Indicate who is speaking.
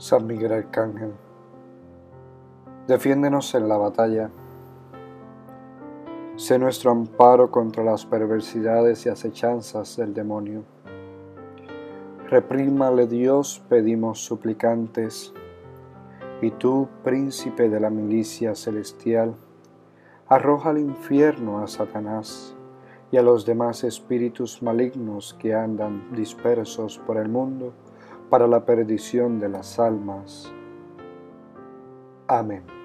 Speaker 1: San Miguel Arcángel, defiéndenos en la batalla. Sé nuestro amparo contra las perversidades y acechanzas del demonio. Reprímale Dios, pedimos suplicantes, y tú, príncipe de la milicia celestial, arroja al infierno a Satanás y a los demás espíritus malignos que andan dispersos por el mundo para la perdición de las almas. Amén.